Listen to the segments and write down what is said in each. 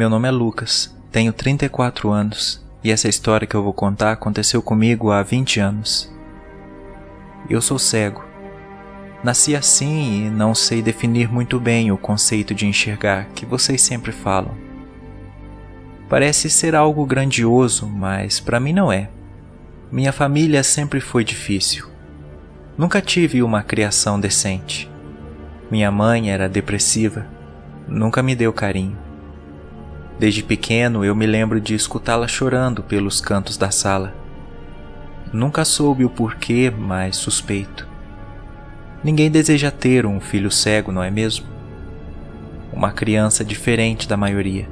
Meu nome é Lucas, tenho 34 anos e essa história que eu vou contar aconteceu comigo há 20 anos. Eu sou cego. Nasci assim e não sei definir muito bem o conceito de enxergar que vocês sempre falam. Parece ser algo grandioso, mas para mim não é. Minha família sempre foi difícil. Nunca tive uma criação decente. Minha mãe era depressiva, nunca me deu carinho. Desde pequeno eu me lembro de escutá-la chorando pelos cantos da sala. Nunca soube o porquê, mas suspeito. Ninguém deseja ter um filho cego, não é mesmo? Uma criança diferente da maioria.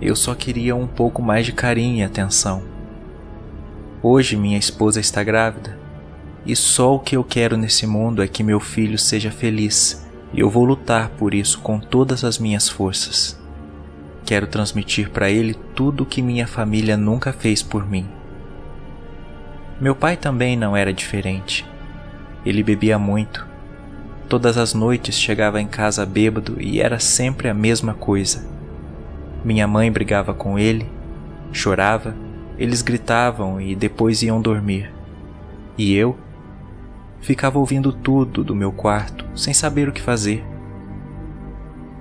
Eu só queria um pouco mais de carinho e atenção. Hoje minha esposa está grávida e só o que eu quero nesse mundo é que meu filho seja feliz e eu vou lutar por isso com todas as minhas forças. Quero transmitir para ele tudo o que minha família nunca fez por mim. Meu pai também não era diferente. Ele bebia muito. Todas as noites chegava em casa bêbado e era sempre a mesma coisa. Minha mãe brigava com ele, chorava, eles gritavam e depois iam dormir. E eu ficava ouvindo tudo do meu quarto, sem saber o que fazer.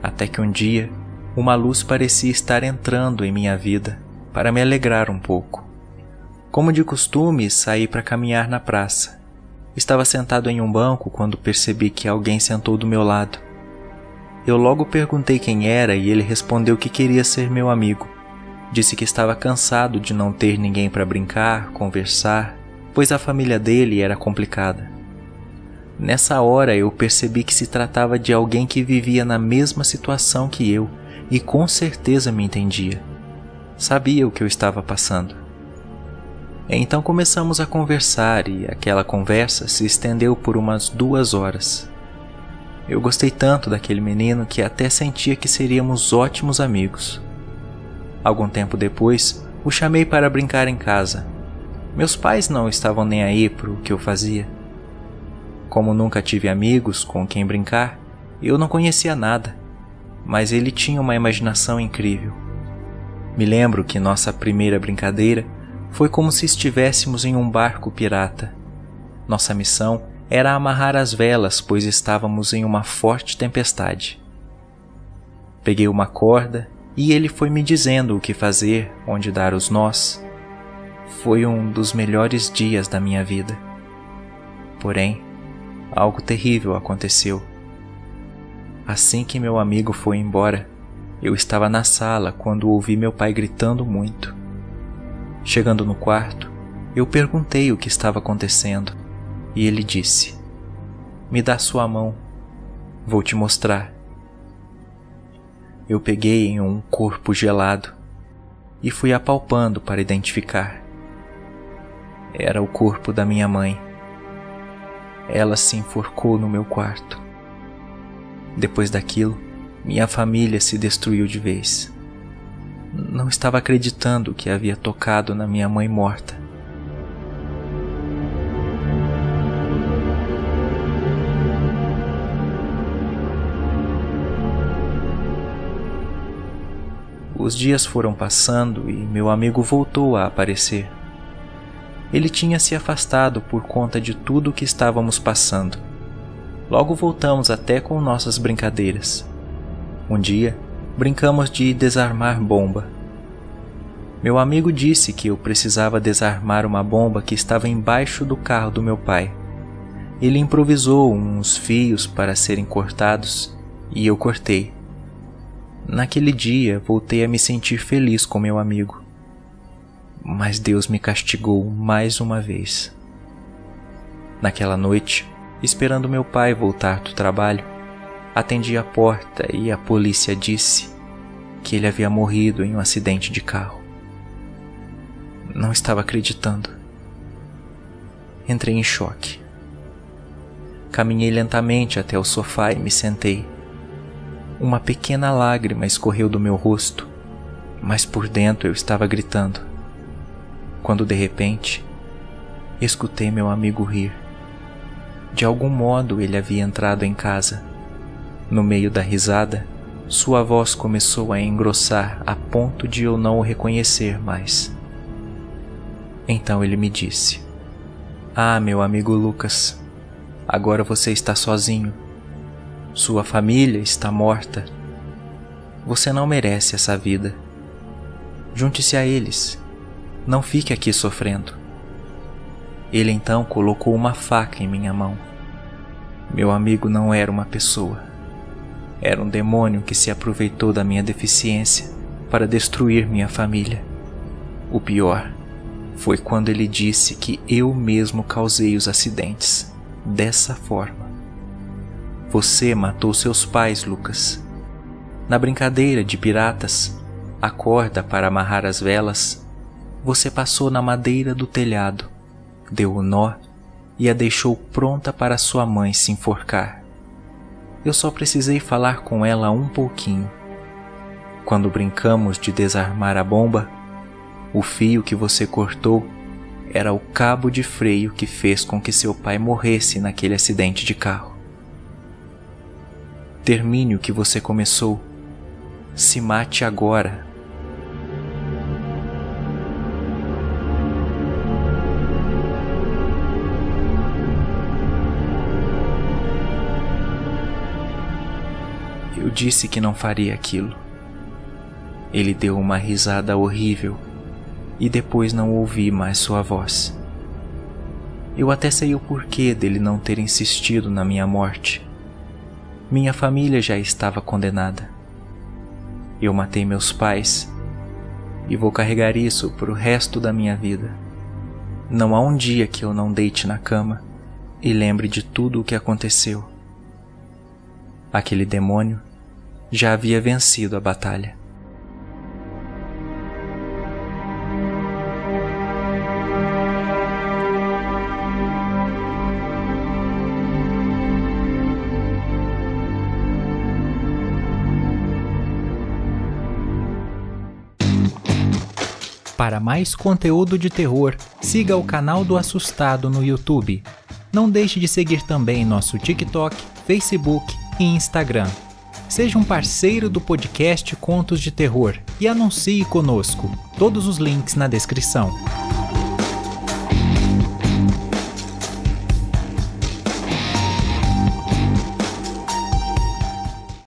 Até que um dia uma luz parecia estar entrando em minha vida para me alegrar um pouco. Como de costume, saí para caminhar na praça. Estava sentado em um banco quando percebi que alguém sentou do meu lado. Eu logo perguntei quem era e ele respondeu que queria ser meu amigo. Disse que estava cansado de não ter ninguém para brincar, conversar, pois a família dele era complicada. Nessa hora eu percebi que se tratava de alguém que vivia na mesma situação que eu e com certeza me entendia. Sabia o que eu estava passando. Então começamos a conversar e aquela conversa se estendeu por umas duas horas. Eu gostei tanto daquele menino que até sentia que seríamos ótimos amigos. Algum tempo depois, o chamei para brincar em casa. Meus pais não estavam nem aí para o que eu fazia. Como nunca tive amigos com quem brincar, eu não conhecia nada mas ele tinha uma imaginação incrível. Me lembro que nossa primeira brincadeira foi como se estivéssemos em um barco pirata. Nossa missão era amarrar as velas, pois estávamos em uma forte tempestade. Peguei uma corda e ele foi me dizendo o que fazer, onde dar os nós. Foi um dos melhores dias da minha vida. Porém, algo terrível aconteceu. Assim que meu amigo foi embora, eu estava na sala quando ouvi meu pai gritando muito. Chegando no quarto, eu perguntei o que estava acontecendo e ele disse: Me dá sua mão, vou te mostrar. Eu peguei em um corpo gelado e fui apalpando para identificar. Era o corpo da minha mãe. Ela se enforcou no meu quarto. Depois daquilo, minha família se destruiu de vez. Não estava acreditando que havia tocado na minha mãe morta. Os dias foram passando e meu amigo voltou a aparecer. Ele tinha se afastado por conta de tudo o que estávamos passando Logo voltamos até com nossas brincadeiras. Um dia, brincamos de desarmar bomba. Meu amigo disse que eu precisava desarmar uma bomba que estava embaixo do carro do meu pai. Ele improvisou uns fios para serem cortados e eu cortei. Naquele dia voltei a me sentir feliz com meu amigo. Mas Deus me castigou mais uma vez. Naquela noite, esperando meu pai voltar do trabalho, atendi a porta e a polícia disse que ele havia morrido em um acidente de carro. Não estava acreditando. Entrei em choque. Caminhei lentamente até o sofá e me sentei. Uma pequena lágrima escorreu do meu rosto, mas por dentro eu estava gritando. Quando de repente, escutei meu amigo rir. De algum modo ele havia entrado em casa. No meio da risada, sua voz começou a engrossar a ponto de eu não o reconhecer mais. Então ele me disse: Ah, meu amigo Lucas, agora você está sozinho. Sua família está morta. Você não merece essa vida. Junte-se a eles. Não fique aqui sofrendo. Ele então colocou uma faca em minha mão. Meu amigo não era uma pessoa era um demônio que se aproveitou da minha deficiência para destruir minha família. O pior foi quando ele disse que eu mesmo causei os acidentes dessa forma. Você matou seus pais, Lucas. Na brincadeira de piratas, a corda para amarrar as velas, você passou na madeira do telhado, deu o nó e a deixou pronta para sua mãe se enforcar. Eu só precisei falar com ela um pouquinho. Quando brincamos de desarmar a bomba, o fio que você cortou era o cabo de freio que fez com que seu pai morresse naquele acidente de carro. Termine o que você começou. Se mate agora Eu disse que não faria aquilo. Ele deu uma risada horrível e depois não ouvi mais sua voz. Eu até sei o porquê dele não ter insistido na minha morte. Minha família já estava condenada. Eu matei meus pais e vou carregar isso para o resto da minha vida. Não há um dia que eu não deite na cama e lembre de tudo o que aconteceu. Aquele demônio já havia vencido a batalha. Para mais conteúdo de terror, siga o canal do Assustado no YouTube. Não deixe de seguir também nosso TikTok, Facebook e Instagram. Seja um parceiro do podcast Contos de Terror e anuncie conosco. Todos os links na descrição.